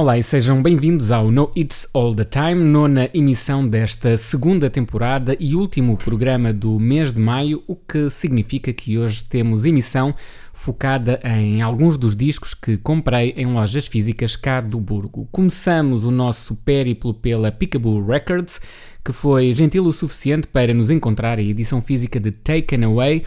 Olá e sejam bem-vindos ao No It's All the Time, nona emissão desta segunda temporada e último programa do mês de maio, o que significa que hoje temos emissão focada em alguns dos discos que comprei em lojas físicas cá do Burgo. Começamos o nosso périplo pela Peekaboo Records, que foi gentil o suficiente para nos encontrar a edição física de Taken Away,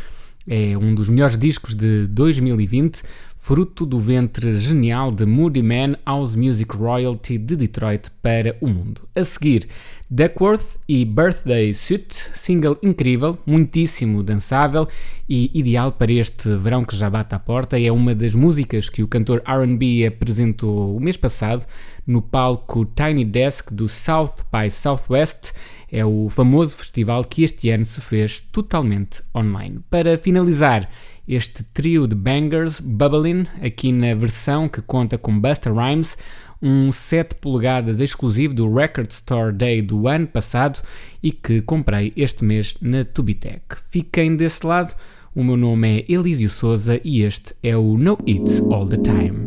é um dos melhores discos de 2020 fruto do ventre genial de Moody Man House Music Royalty de Detroit para o mundo. A seguir, Duckworth e Birthday Suit, single incrível, muitíssimo dançável e ideal para este verão que já bate à porta. É uma das músicas que o cantor RB apresentou o mês passado no palco Tiny Desk do South by Southwest. É o famoso festival que este ano se fez totalmente online. Para finalizar, este trio de bangers, Bubblin', aqui na versão que conta com Busta Rhymes, um 7 polegadas exclusivo do Record Store Day do ano passado e que comprei este mês na Tubitec. Fiquem desse lado, o meu nome é Elísio Souza e este é o No It's All the Time.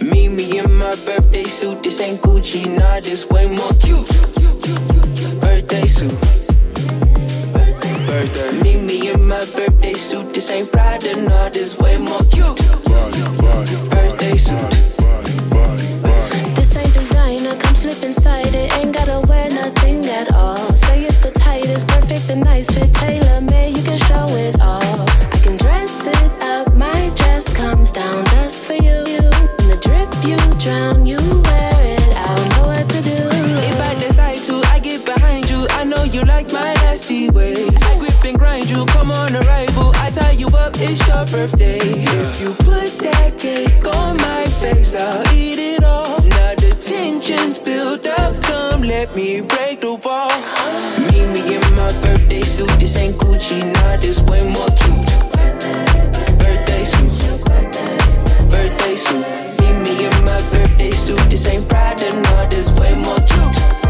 Meet me in my birthday suit. This ain't Gucci, nah, this way more cute. Birthday suit. Birthday. Meet me in my birthday suit. This ain't Prada, nah, this way more cute. Birthday suit. This ain't designer, come slip inside it. Ain't gotta wear nothing at all. Say it's the tightest, perfect and nice fit, it's birthday. If you put that cake on my face, I'll eat it all. Now the tension's built up, come let me break the wall. Meet me in my birthday suit. This ain't Gucci, nah, this way more cute. Birthday suit. Birthday suit. Meet me in my birthday suit. This ain't Prada, nah, this way more cute.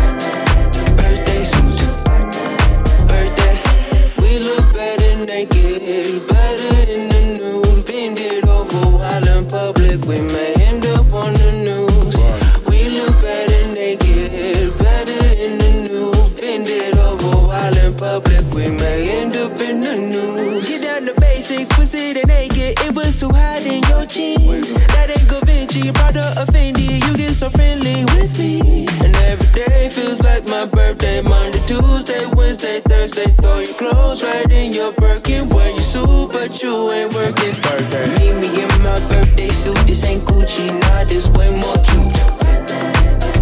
My. Monday, Tuesday, Wednesday, Thursday. Throw your clothes right in your Birkin. Wear your suit, but you ain't working. Birthday. Meet me in my birthday suit. This ain't Gucci, nah, this way more cute.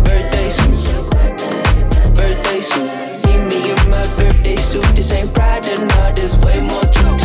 Birthday suit. Birthday suit. Meet me in my birthday suit. This ain't Prada, nah, this way more cute.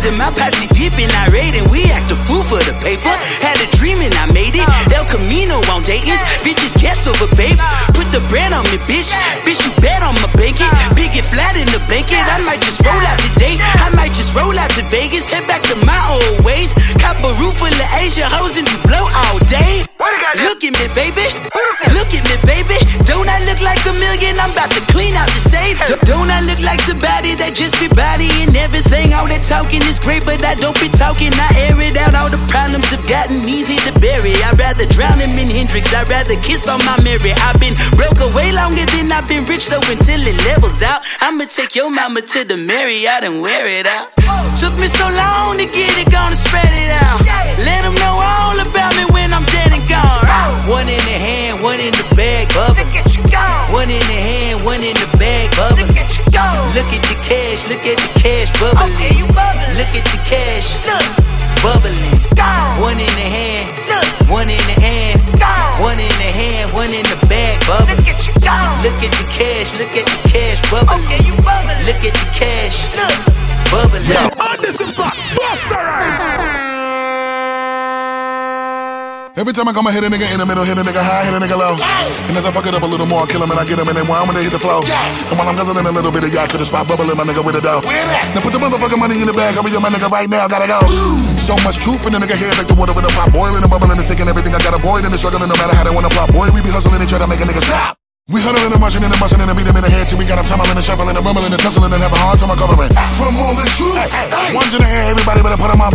As a laser, my posse dipping, irate, and we act a fool for the paper. Had a dream and I made it. Uh. El Camino on Dayton's, bitches guess over, babe. Put the bread on me, bitch. Bitch, you bet on my blanket. Uh. Big it flat in the blanket. I might just roll out today. I might just roll out to Vegas. Head back to my old ways. Cop a roof full of Asian hoes and you blow all day. Look at me, baby. Look at me, baby. Don't I look like a million? I'm about to clean out the safe. Don't I look like somebody that just be bodying everything? All that talking is great, but I don't be talking. I air it out. All the problems have gotten easy to bury. I'd rather drown him in Hendrix. I'd rather kiss on my Mary. I've been broke away longer than I've been rich, so until it levels out, I'ma take your mama to the Marriott and wear it out. Took me so long to get it, gonna spread it out. Let them know all about me when I'm dead and gone. One in the hand, one in the bag, bubble. Look at you go. One in the hand, one in the bag, bubble. Look at you go. Look at the cash, look at the cash bubbling. Okay, you bubbling. Look at the cash, Look. bubbling. Go. One in the hand, Look. one in the hand, Go. one in the hand, one in the bag, bubbling. Look at you go. Look at the cash, look at the cash bubbling. Okay, you bubbling. Look at the cash, Look. bubbling. Anderson Paak, Busta Rhymes. Every time I come, I hit a nigga in the middle, hit a nigga high, hit a nigga low. And as I fuck it up a little more, I kill him and I get him, and then while I'm gonna hit the flow. And while I'm guzzling a little bit of to the spot, bubbling my nigga with a dough. Now put the motherfucking money in the bag, hurry up, my nigga, right now, gotta go. So much truth in the nigga head like the water in the pot, boiling and bubbling and taking everything I got avoid and the struggling no matter how they wanna plot. Boy, we be hustling and try to make a nigga stop. We huddling and marching and busting and beat him in the head till we got him tumbling and shuffling and rumbling and tussling and having a hard time recovering. From all this truth, ones in the air, everybody better put 'em up.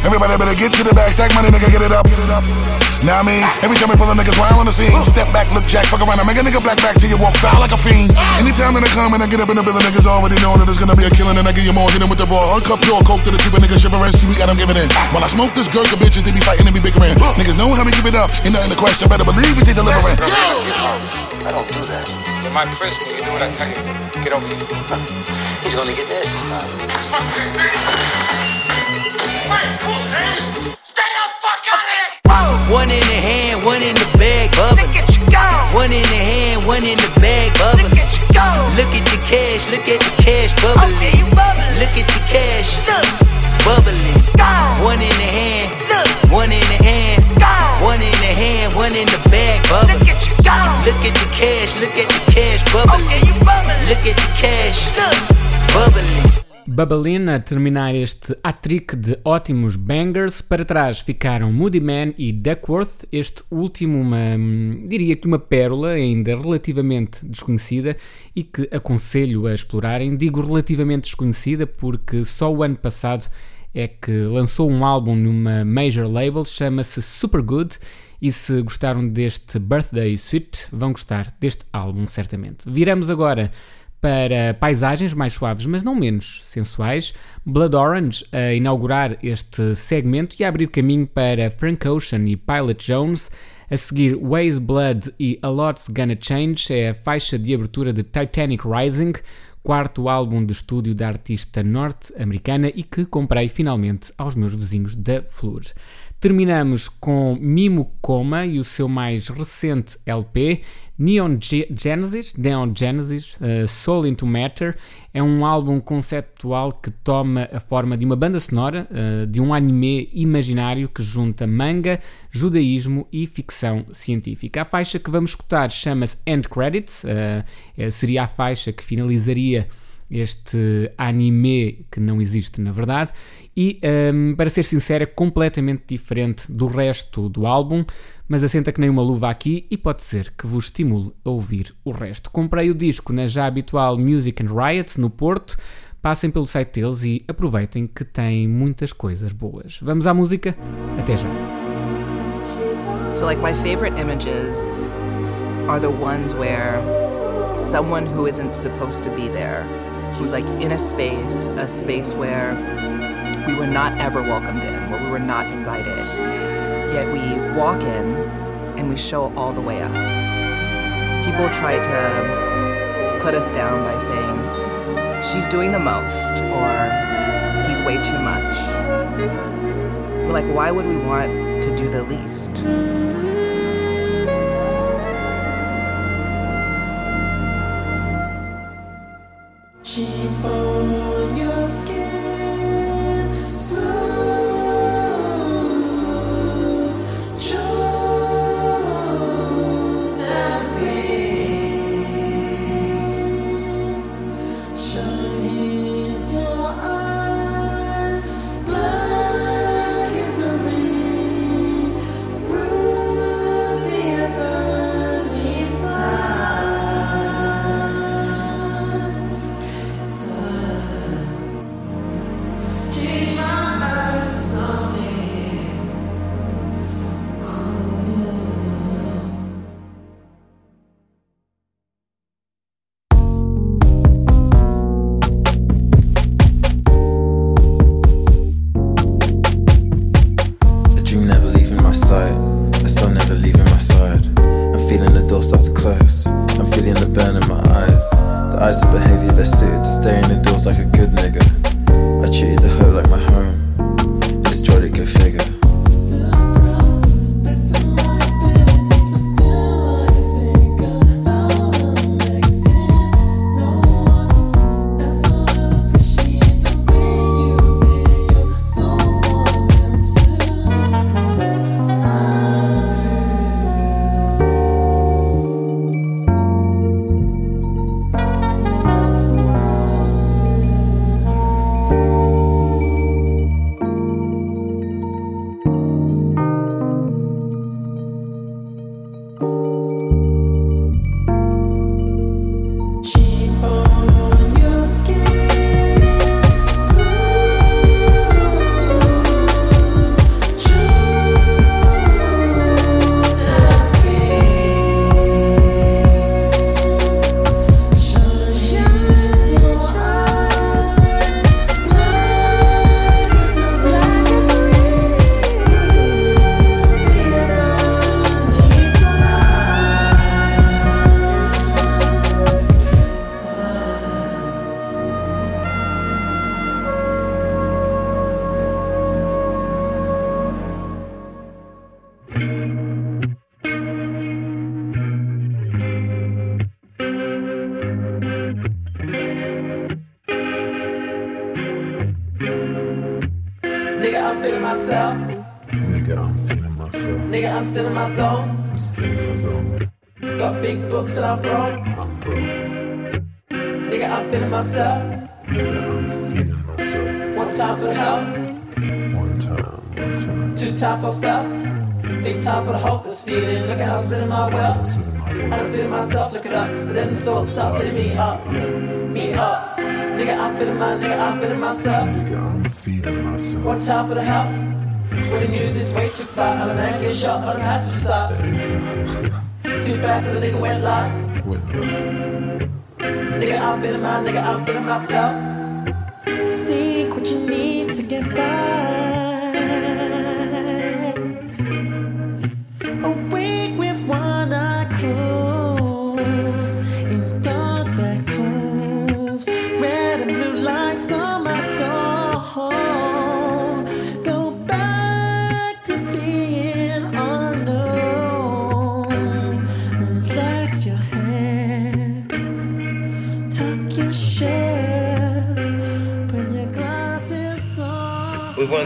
Everybody better get to the bag, stack money, nigga, get it up. Get it up. Now I mean, every time we pull a niggas wild on the scene, step back, look jack, fuck around, and make a nigga black back till you walk foul like a fiend. Anytime that I come and I get up in the building, niggas already know that there's gonna be a killing, and I give you more, hit 'em with the raw, uncut pure coke to the keep a nigga shivering. See, we got 'em giving in. While I smoke this girl, the bitches they be fighting and be bickering. Niggas know how we keep it up, ain't nothing to question. Better believe it, they delivering. I don't do that. In my prison, you do what I tell you. Get over here. He's gonna get nasty. Stay the fuck out of there! One in the hand, one in the bag, bubbling. Look at you go! One in the hand, one in the bag, bubbling. Look at you go! Look at the cash, look at the cash bubbling. you bubbling. Look at the cash Look, bubbling. go! One in the hand, Look, one in the hand, go! one in the hand, one in the bag, bubbling. Look at you go! Look at the cash, look at the cash bubbling. Okay, bubbling. Look at the cash Look, bubbling. Bubblin a terminar este hat-trick de ótimos bangers. Para trás ficaram Moody Man e Duckworth. Este último, uma, hum, diria que uma pérola ainda relativamente desconhecida e que aconselho a explorarem. Digo relativamente desconhecida porque só o ano passado é que lançou um álbum numa major label, chama-se Super Good. E se gostaram deste Birthday Suite, vão gostar deste álbum, certamente. Viramos agora para paisagens mais suaves, mas não menos sensuais. Blood Orange a inaugurar este segmento e a abrir caminho para Frank Ocean e Pilot Jones. A seguir, Ways Blood e A Lot's Gonna Change é a faixa de abertura de Titanic Rising, quarto álbum de estúdio da artista norte-americana e que comprei finalmente aos meus vizinhos da Flor. Terminamos com Mimo Coma e o seu mais recente LP, Neon Ge- Genesis, Neon Genesis uh, Soul into Matter. É um álbum conceptual que toma a forma de uma banda sonora uh, de um anime imaginário que junta manga, judaísmo e ficção científica. A faixa que vamos escutar chama-se End Credits, uh, eh, seria a faixa que finalizaria este anime que não existe na verdade. E um, para ser sincero é completamente diferente do resto do álbum mas assenta que nem uma luva aqui e pode ser que vos estimule a ouvir o resto. Comprei o disco na já habitual Music and Riot no Porto. Passem pelo site deles e aproveitem que tem muitas coisas boas. Vamos à música? Até já. So, like, my favorite images are the ones where someone who isn't supposed to be there, who's like in a space, a space where we were not ever welcomed in, where we were not invited, yet we walk in and we show all the way up. People try to put us down by saying, she's doing the most, or he's way too much. But, like, why would we want to do the least? Keep on your skin soul, stop filling me up. Me up. Nigga, I'm feeling my, nigga, I'm feeling myself. Nigga, I'm feeling myself. One time for the help. When the news is way too far, I'm a man get shot on the passenger side. too bad, cause a nigga went live. Went live. Nigga, I'm feeling my, nigga, I'm feeling myself. Seek what you need to get by.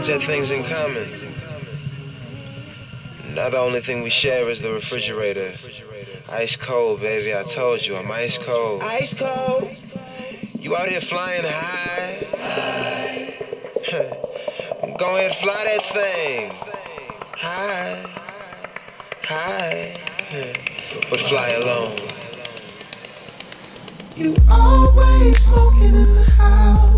humans had things in common. Now the only thing we share is the refrigerator. Ice cold, baby, I told you, I'm ice cold. Ice cold. You out here flying high. high. Go ahead, fly that thing. High. High. But fly alone. You always smoking in the house.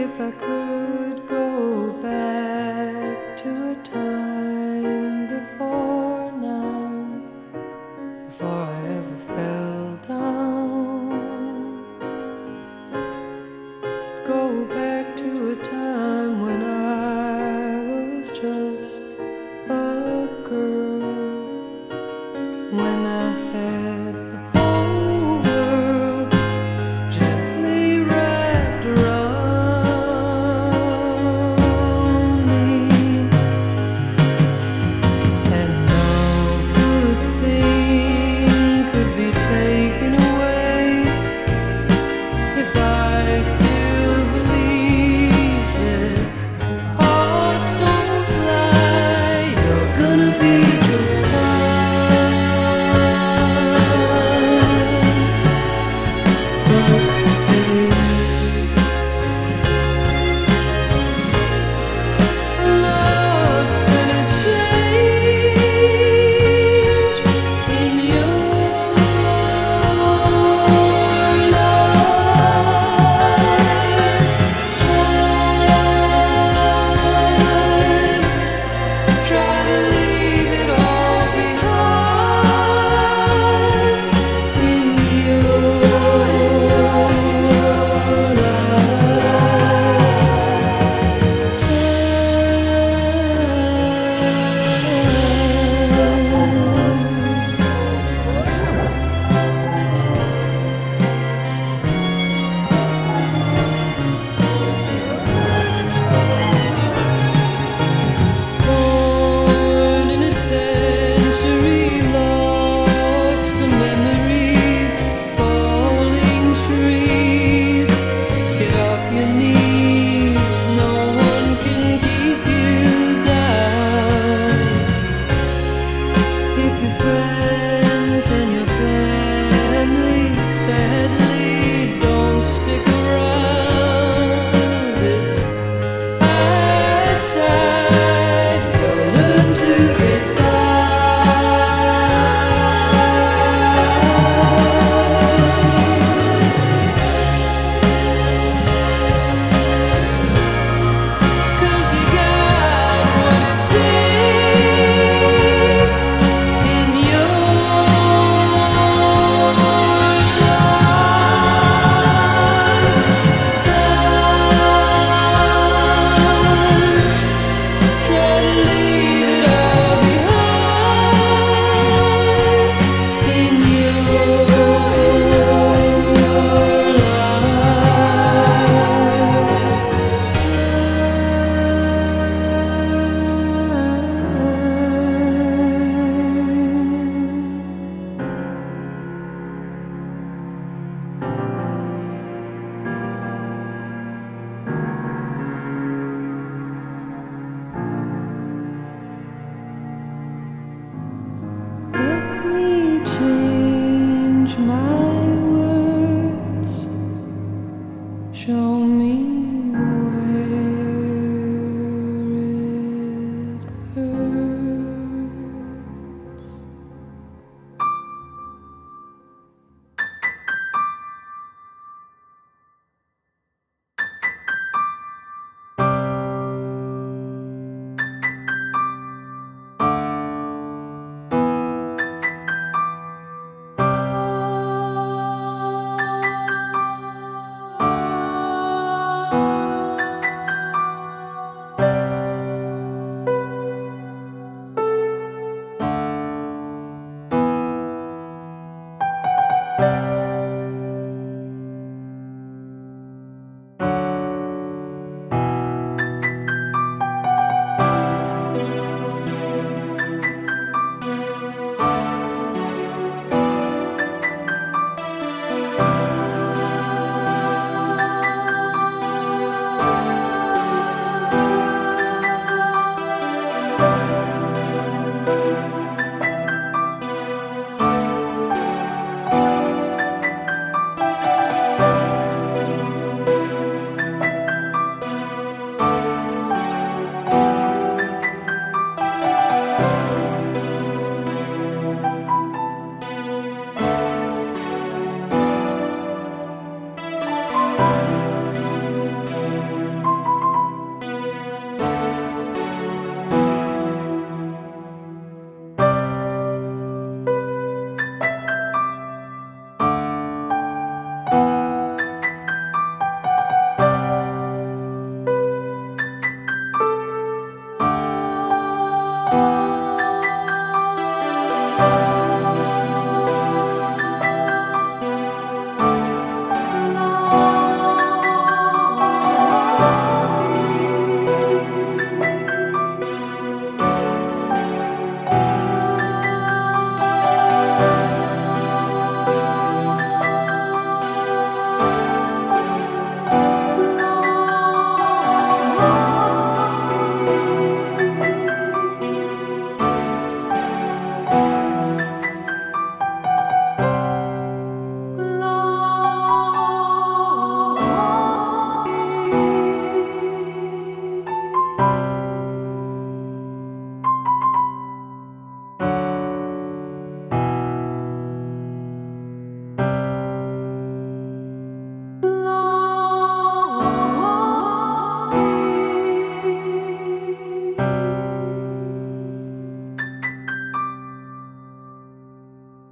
if I could.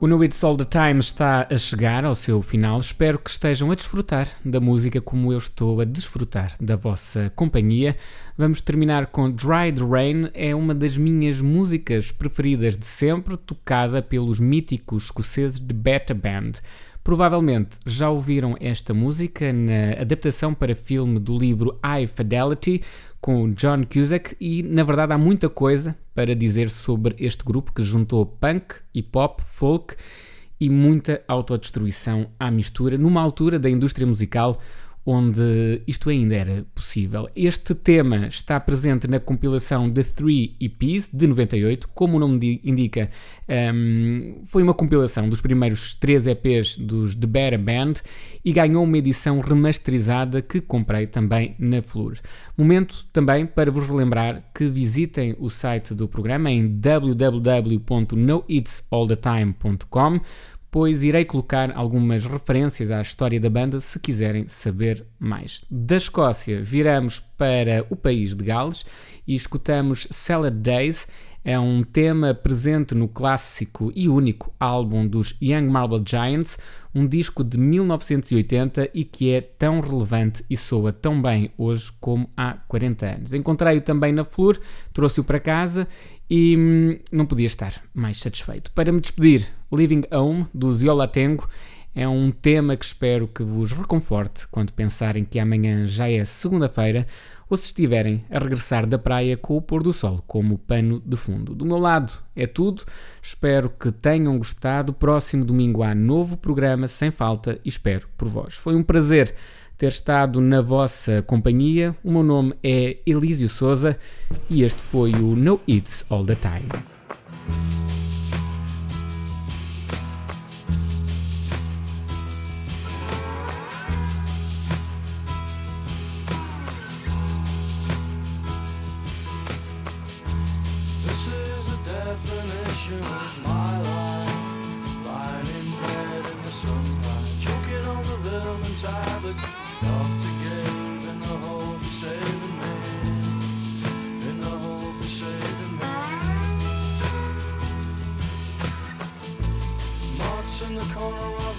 O No It's All the Time está a chegar ao seu final. Espero que estejam a desfrutar da música como eu estou a desfrutar da vossa companhia. Vamos terminar com Dry the Rain, é uma das minhas músicas preferidas de sempre, tocada pelos míticos escoceses de Beta Band. Provavelmente já ouviram esta música na adaptação para filme do livro High Fidelity com John Cusack e na verdade há muita coisa para dizer sobre este grupo que juntou punk, hip hop, folk e muita autodestruição à mistura numa altura da indústria musical onde isto ainda era possível. Este tema está presente na compilação The Three EPs de 98, como o nome indica, um, foi uma compilação dos primeiros três EPs dos The Better Band e ganhou uma edição remasterizada que comprei também na Flur. Momento também para vos relembrar que visitem o site do programa em www.noitsallthetime.com pois irei colocar algumas referências à história da banda se quiserem saber mais. Da Escócia viramos para o país de Gales e escutamos Salad Days. É um tema presente no clássico e único álbum dos Young Marble Giants, um disco de 1980 e que é tão relevante e soa tão bem hoje como há 40 anos. Encontrei-o também na Flor, trouxe-o para casa e hum, não podia estar mais satisfeito. Para me despedir, Living Home, do Ziola Tengo, é um tema que espero que vos reconforte quando pensarem que amanhã já é segunda-feira ou se estiverem a regressar da praia com o pôr do sol como pano de fundo. Do meu lado é tudo, espero que tenham gostado. Próximo domingo há novo programa, sem falta, e espero por vós. Foi um prazer ter estado na vossa companhia. O meu nome é Elísio Souza e este foi o No It's All the Time. The corner of